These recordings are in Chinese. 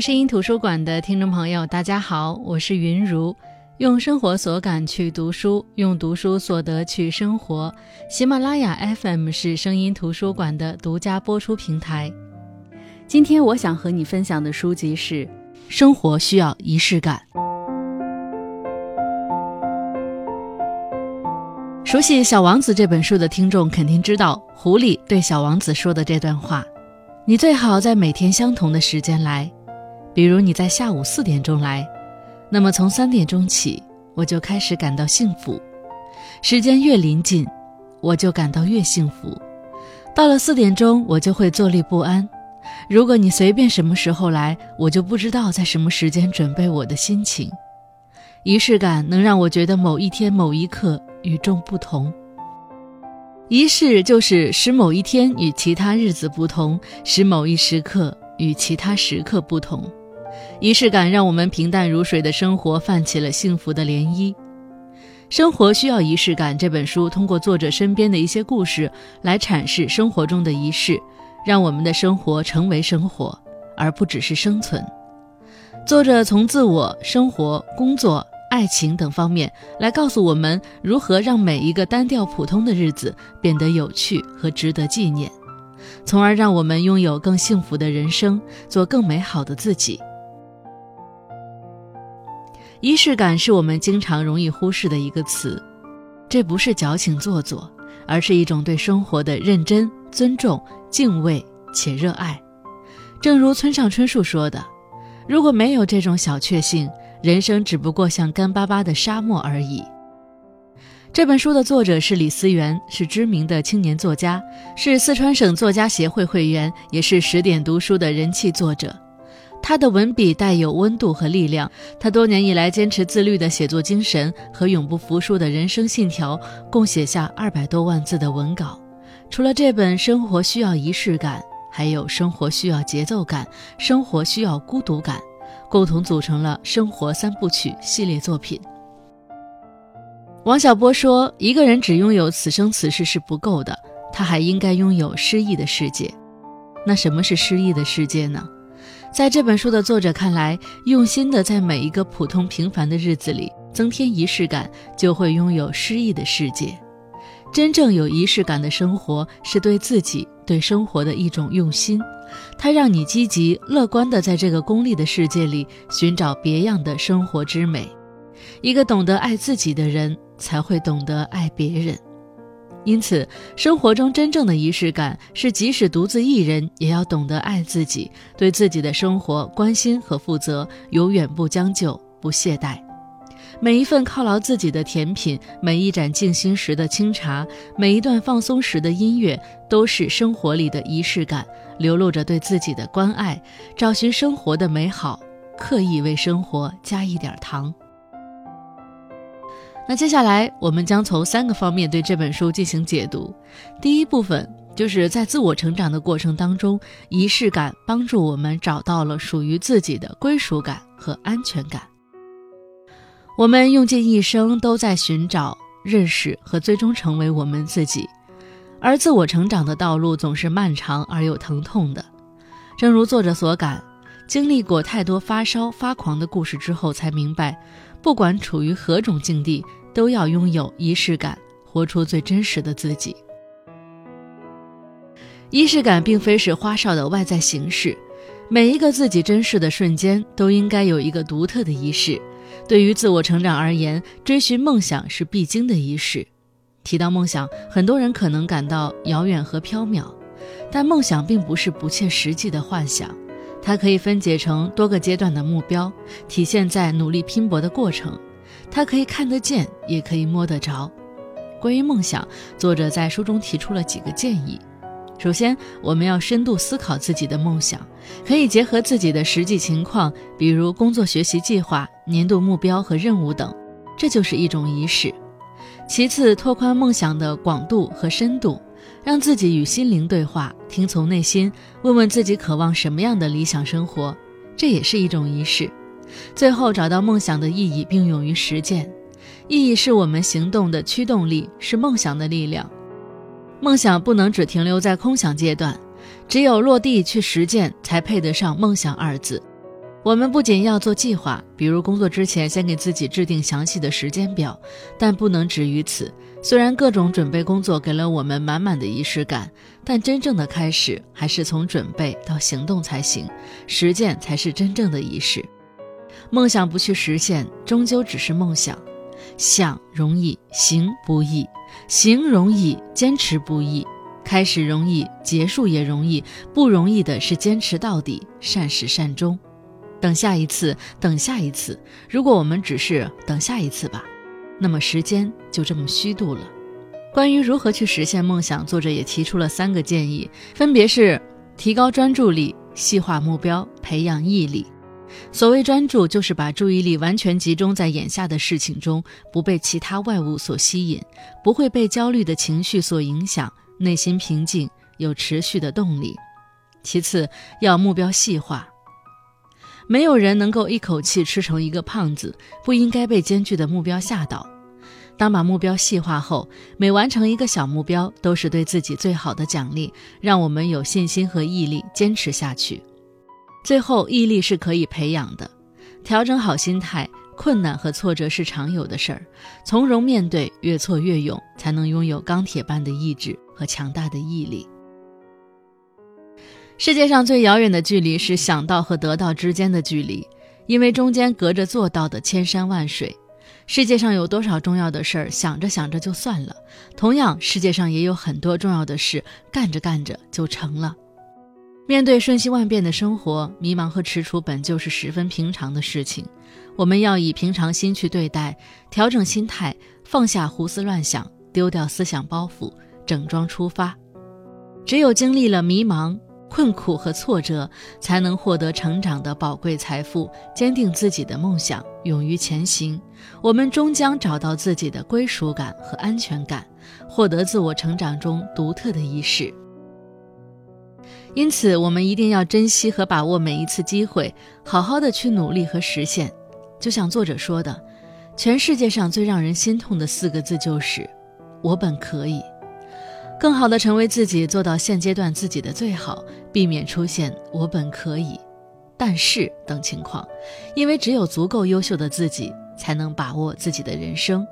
声音图书馆的听众朋友，大家好，我是云如。用生活所感去读书，用读书所得去生活。喜马拉雅 FM 是声音图书馆的独家播出平台。今天我想和你分享的书籍是《生活需要仪式感》。熟悉《小王子》这本书的听众肯定知道，狐狸对小王子说的这段话：“你最好在每天相同的时间来，比如你在下午四点钟来。”那么从三点钟起，我就开始感到幸福。时间越临近，我就感到越幸福。到了四点钟，我就会坐立不安。如果你随便什么时候来，我就不知道在什么时间准备我的心情。仪式感能让我觉得某一天某一刻与众不同。仪式就是使某一天与其他日子不同，使某一时刻与其他时刻不同。仪式感让我们平淡如水的生活泛起了幸福的涟漪。生活需要仪式感。这本书通过作者身边的一些故事来阐释生活中的仪式，让我们的生活成为生活，而不只是生存。作者从自我、生活、工作、爱情等方面来告诉我们如何让每一个单调普通的日子变得有趣和值得纪念，从而让我们拥有更幸福的人生，做更美好的自己。仪式感是我们经常容易忽视的一个词，这不是矫情做作，而是一种对生活的认真、尊重、敬畏且热爱。正如村上春树说的：“如果没有这种小确幸，人生只不过像干巴巴的沙漠而已。”这本书的作者是李思源，是知名的青年作家，是四川省作家协会会员，也是十点读书的人气作者。他的文笔带有温度和力量，他多年以来坚持自律的写作精神和永不服输的人生信条，共写下二百多万字的文稿。除了这本《生活需要仪式感》，还有《生活需要节奏感》《生活需要孤独感》，共同组成了《生活三部曲》系列作品。王小波说：“一个人只拥有此生此世是不够的，他还应该拥有诗意的世界。那什么是诗意的世界呢？”在这本书的作者看来，用心的在每一个普通平凡的日子里增添仪式感，就会拥有诗意的世界。真正有仪式感的生活，是对自己、对生活的一种用心。它让你积极乐观的在这个功利的世界里寻找别样的生活之美。一个懂得爱自己的人，才会懂得爱别人。因此，生活中真正的仪式感是，即使独自一人，也要懂得爱自己，对自己的生活关心和负责，永远不将就不懈怠。每一份犒劳自己的甜品，每一盏静心时的清茶，每一段放松时的音乐，都是生活里的仪式感，流露着对自己的关爱，找寻生活的美好，刻意为生活加一点糖。那接下来，我们将从三个方面对这本书进行解读。第一部分就是在自我成长的过程当中，仪式感帮助我们找到了属于自己的归属感和安全感。我们用尽一生都在寻找、认识和最终成为我们自己，而自我成长的道路总是漫长而又疼痛的。正如作者所感，经历过太多发烧发狂的故事之后，才明白。不管处于何种境地，都要拥有仪式感，活出最真实的自己。仪式感并非是花哨的外在形式，每一个自己珍视的瞬间都应该有一个独特的仪式。对于自我成长而言，追寻梦想是必经的仪式。提到梦想，很多人可能感到遥远和缥缈，但梦想并不是不切实际的幻想。它可以分解成多个阶段的目标，体现在努力拼搏的过程。它可以看得见，也可以摸得着。关于梦想，作者在书中提出了几个建议。首先，我们要深度思考自己的梦想，可以结合自己的实际情况，比如工作、学习计划、年度目标和任务等，这就是一种仪式。其次，拓宽梦想的广度和深度。让自己与心灵对话，听从内心，问问自己渴望什么样的理想生活，这也是一种仪式。最后找到梦想的意义，并勇于实践。意义是我们行动的驱动力，是梦想的力量。梦想不能只停留在空想阶段，只有落地去实践，才配得上梦想二字。我们不仅要做计划，比如工作之前先给自己制定详细的时间表，但不能止于此。虽然各种准备工作给了我们满满的仪式感，但真正的开始还是从准备到行动才行，实践才是真正的仪式。梦想不去实现，终究只是梦想。想容易，行不易；行容易，坚持不易。开始容易，结束也容易，不容易的是坚持到底，善始善终。等下一次，等下一次。如果我们只是等下一次吧，那么时间就这么虚度了。关于如何去实现梦想，作者也提出了三个建议，分别是提高专注力、细化目标、培养毅力。所谓专注，就是把注意力完全集中在眼下的事情中，不被其他外物所吸引，不会被焦虑的情绪所影响，内心平静，有持续的动力。其次，要目标细化。没有人能够一口气吃成一个胖子，不应该被艰巨的目标吓倒。当把目标细化后，每完成一个小目标，都是对自己最好的奖励，让我们有信心和毅力坚持下去。最后，毅力是可以培养的，调整好心态，困难和挫折是常有的事儿，从容面对，越挫越勇，才能拥有钢铁般的意志和强大的毅力。世界上最遥远的距离是想到和得到之间的距离，因为中间隔着做到的千山万水。世界上有多少重要的事儿，想着想着就算了；同样，世界上也有很多重要的事，干着干着就成了。面对瞬息万变的生活，迷茫和踟蹰本就是十分平常的事情。我们要以平常心去对待，调整心态，放下胡思乱想，丢掉思想包袱，整装出发。只有经历了迷茫。困苦和挫折，才能获得成长的宝贵财富，坚定自己的梦想，勇于前行。我们终将找到自己的归属感和安全感，获得自我成长中独特的仪式。因此，我们一定要珍惜和把握每一次机会，好好的去努力和实现。就像作者说的，全世界上最让人心痛的四个字就是“我本可以”。更好的成为自己，做到现阶段自己的最好，避免出现“我本可以，但是”等情况，因为只有足够优秀的自己，才能把握自己的人生。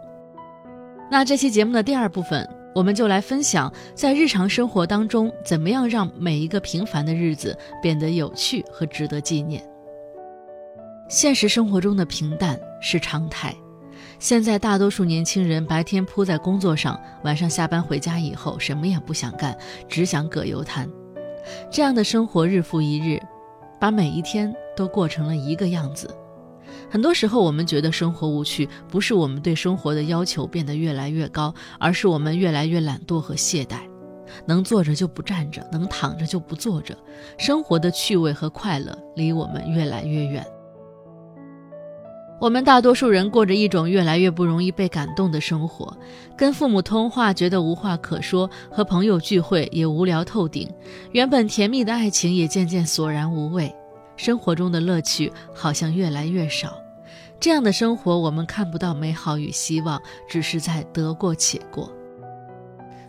那这期节目的第二部分，我们就来分享在日常生活当中，怎么样让每一个平凡的日子变得有趣和值得纪念。现实生活中的平淡是常态。现在大多数年轻人白天扑在工作上，晚上下班回家以后什么也不想干，只想葛优瘫。这样的生活日复一日，把每一天都过成了一个样子。很多时候，我们觉得生活无趣，不是我们对生活的要求变得越来越高，而是我们越来越懒惰和懈怠，能坐着就不站着，能躺着就不坐着，生活的趣味和快乐离我们越来越远。我们大多数人过着一种越来越不容易被感动的生活，跟父母通话觉得无话可说，和朋友聚会也无聊透顶，原本甜蜜的爱情也渐渐索然无味，生活中的乐趣好像越来越少。这样的生活，我们看不到美好与希望，只是在得过且过。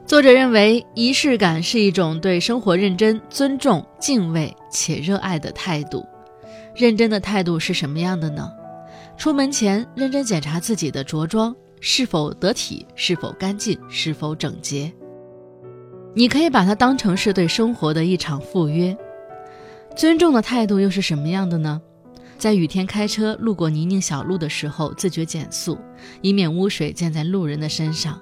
作者认为，仪式感是一种对生活认真、尊重、敬畏且热爱的态度。认真的态度是什么样的呢？出门前认真检查自己的着装是否得体、是否干净、是否整洁。你可以把它当成是对生活的一场赴约。尊重的态度又是什么样的呢？在雨天开车路过泥泞小路的时候，自觉减速，以免污水溅在路人的身上。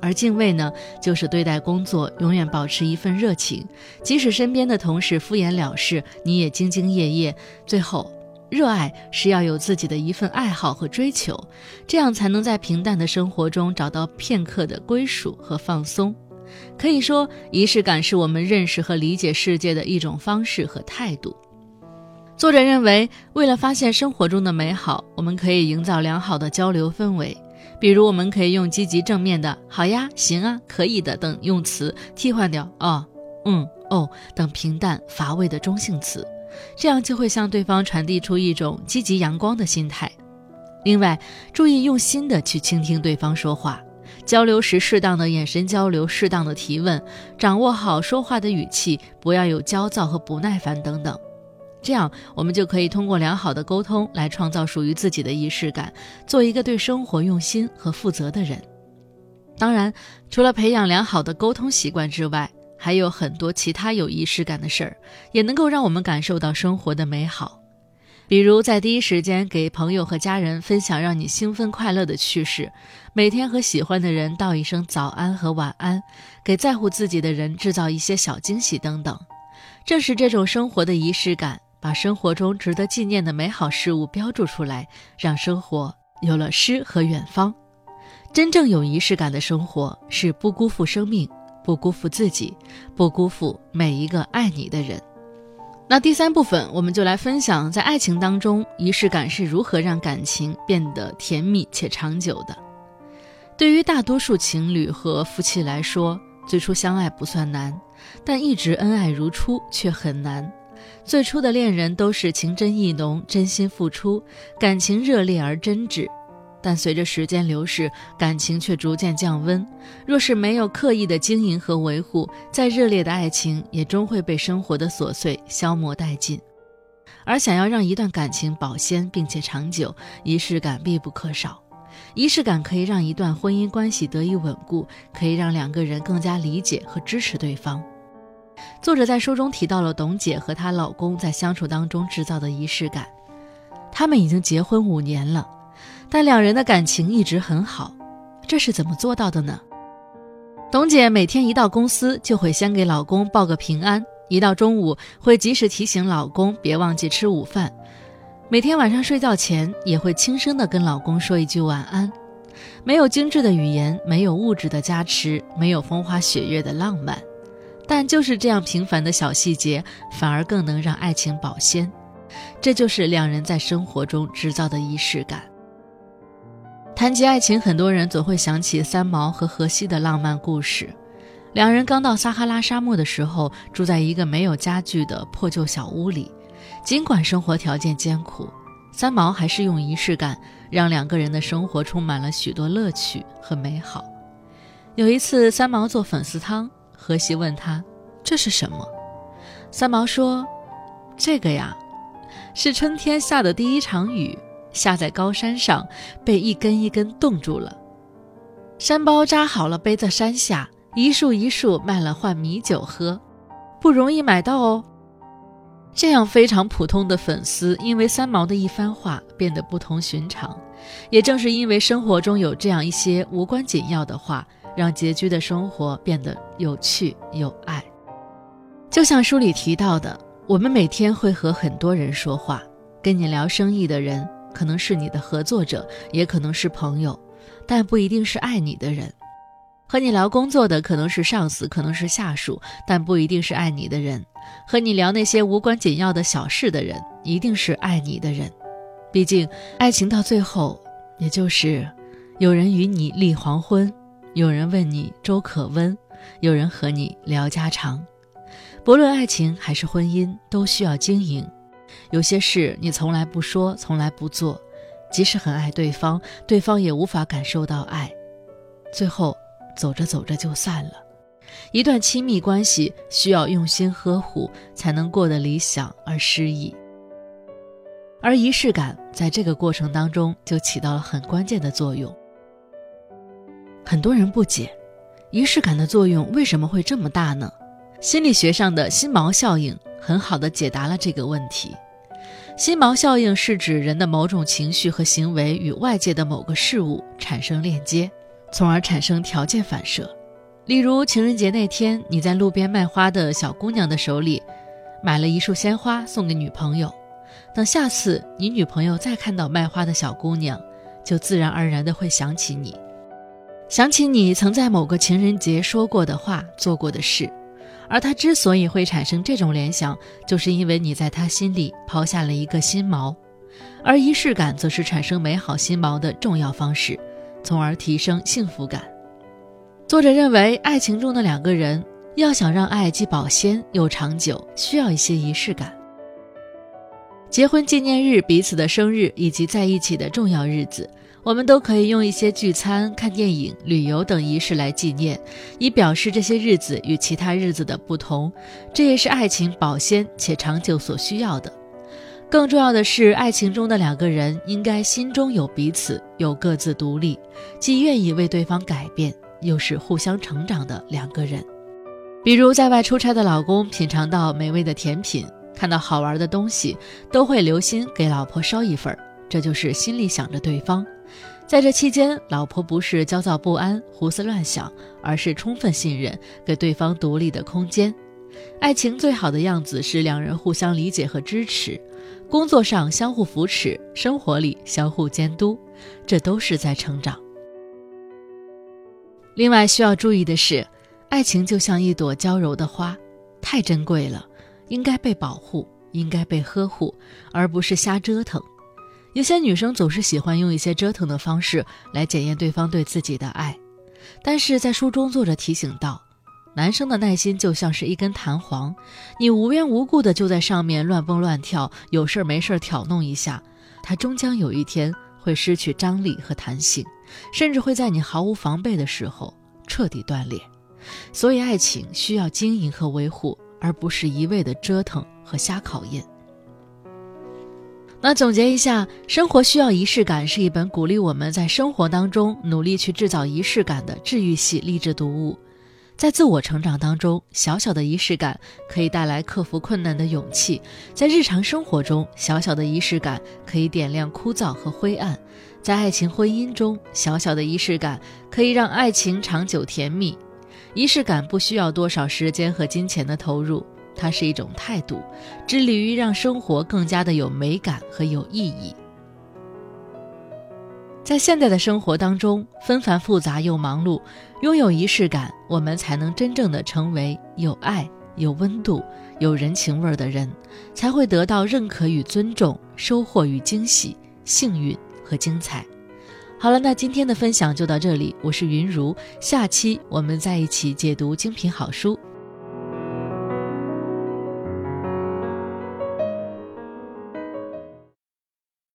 而敬畏呢，就是对待工作永远保持一份热情，即使身边的同事敷衍了事，你也兢兢业业。最后。热爱是要有自己的一份爱好和追求，这样才能在平淡的生活中找到片刻的归属和放松。可以说，仪式感是我们认识和理解世界的一种方式和态度。作者认为，为了发现生活中的美好，我们可以营造良好的交流氛围。比如，我们可以用积极正面的“好呀”“行啊”“可以的”等用词，替换掉“哦”“嗯”“哦”等平淡乏味的中性词。这样就会向对方传递出一种积极阳光的心态。另外，注意用心的去倾听对方说话，交流时适当的眼神交流，适当的提问，掌握好说话的语气，不要有焦躁和不耐烦等等。这样，我们就可以通过良好的沟通来创造属于自己的仪式感，做一个对生活用心和负责的人。当然，除了培养良好的沟通习惯之外，还有很多其他有仪式感的事儿，也能够让我们感受到生活的美好。比如，在第一时间给朋友和家人分享让你兴奋快乐的趣事，每天和喜欢的人道一声早安和晚安，给在乎自己的人制造一些小惊喜等等。正是这种生活的仪式感。把生活中值得纪念的美好事物标注出来，让生活有了诗和远方。真正有仪式感的生活，是不辜负生命，不辜负自己，不辜负每一个爱你的人。那第三部分，我们就来分享，在爱情当中，仪式感是如何让感情变得甜蜜且长久的。对于大多数情侣和夫妻来说，最初相爱不算难，但一直恩爱如初却很难。最初的恋人都是情真意浓、真心付出，感情热烈而真挚。但随着时间流逝，感情却逐渐降温。若是没有刻意的经营和维护，再热烈的爱情也终会被生活的琐碎消磨殆尽。而想要让一段感情保鲜并且长久，仪式感必不可少。仪式感可以让一段婚姻关系得以稳固，可以让两个人更加理解和支持对方。作者在书中提到了董姐和她老公在相处当中制造的仪式感。他们已经结婚五年了，但两人的感情一直很好，这是怎么做到的呢？董姐每天一到公司就会先给老公报个平安，一到中午会及时提醒老公别忘记吃午饭，每天晚上睡觉前也会轻声的跟老公说一句晚安。没有精致的语言，没有物质的加持，没有风花雪月的浪漫。但就是这样平凡的小细节，反而更能让爱情保鲜。这就是两人在生活中制造的仪式感。谈及爱情，很多人总会想起三毛和荷西的浪漫故事。两人刚到撒哈拉沙漠的时候，住在一个没有家具的破旧小屋里。尽管生活条件艰苦，三毛还是用仪式感让两个人的生活充满了许多乐趣和美好。有一次，三毛做粉丝汤。荷西问他：“这是什么？”三毛说：“这个呀，是春天下的第一场雨，下在高山上，被一根一根冻住了。山包扎好了，背在山下，一束一束卖了换米酒喝，不容易买到哦。”这样非常普通的粉丝，因为三毛的一番话变得不同寻常。也正是因为生活中有这样一些无关紧要的话。让拮据的生活变得有趣有爱，就像书里提到的，我们每天会和很多人说话，跟你聊生意的人可能是你的合作者，也可能是朋友，但不一定是爱你的人；和你聊工作的可能是上司，可能是下属，但不一定是爱你的人；和你聊那些无关紧要的小事的人，一定是爱你的人。毕竟，爱情到最后，也就是有人与你立黄昏。有人问你粥可温，有人和你聊家常。不论爱情还是婚姻，都需要经营。有些事你从来不说，从来不做，即使很爱对方，对方也无法感受到爱。最后走着走着就散了。一段亲密关系需要用心呵护，才能过得理想而诗意。而仪式感在这个过程当中就起到了很关键的作用。很多人不解，仪式感的作用为什么会这么大呢？心理学上的心锚效应很好的解答了这个问题。心锚效应是指人的某种情绪和行为与外界的某个事物产生链接，从而产生条件反射。例如，情人节那天，你在路边卖花的小姑娘的手里买了一束鲜花送给女朋友，等下次你女朋友再看到卖花的小姑娘，就自然而然的会想起你。想起你曾在某个情人节说过的话、做过的事，而他之所以会产生这种联想，就是因为你在他心里抛下了一个心锚，而仪式感则是产生美好心锚的重要方式，从而提升幸福感。作者认为，爱情中的两个人要想让爱既保鲜又长久，需要一些仪式感。结婚纪念日、彼此的生日以及在一起的重要日子。我们都可以用一些聚餐、看电影、旅游等仪式来纪念，以表示这些日子与其他日子的不同。这也是爱情保鲜且长久所需要的。更重要的是，爱情中的两个人应该心中有彼此，有各自独立，既愿意为对方改变，又是互相成长的两个人。比如在外出差的老公，品尝到美味的甜品，看到好玩的东西，都会留心给老婆捎一份，这就是心里想着对方。在这期间，老婆不是焦躁不安、胡思乱想，而是充分信任，给对方独立的空间。爱情最好的样子是两人互相理解和支持，工作上相互扶持，生活里相互监督，这都是在成长。另外需要注意的是，爱情就像一朵娇柔的花，太珍贵了，应该被保护，应该被呵护，而不是瞎折腾。有些女生总是喜欢用一些折腾的方式来检验对方对自己的爱，但是在书中作者提醒到。男生的耐心就像是一根弹簧，你无缘无故的就在上面乱蹦乱跳，有事儿没事儿挑弄一下，他终将有一天会失去张力和弹性，甚至会在你毫无防备的时候彻底断裂。所以，爱情需要经营和维护，而不是一味的折腾和瞎考验。那总结一下，《生活需要仪式感》是一本鼓励我们在生活当中努力去制造仪式感的治愈系励志读物。在自我成长当中，小小的仪式感可以带来克服困难的勇气；在日常生活中，小小的仪式感可以点亮枯燥和灰暗；在爱情婚姻中，小小的仪式感可以让爱情长久甜蜜。仪式感不需要多少时间和金钱的投入，它是一种态度，致力于让生活更加的有美感和有意义。在现代的生活当中，纷繁复杂又忙碌，拥有仪式感，我们才能真正的成为有爱、有温度、有人情味的人，才会得到认可与尊重，收获与惊喜、幸运和精彩。好了，那今天的分享就到这里，我是云如，下期我们再一起解读精品好书，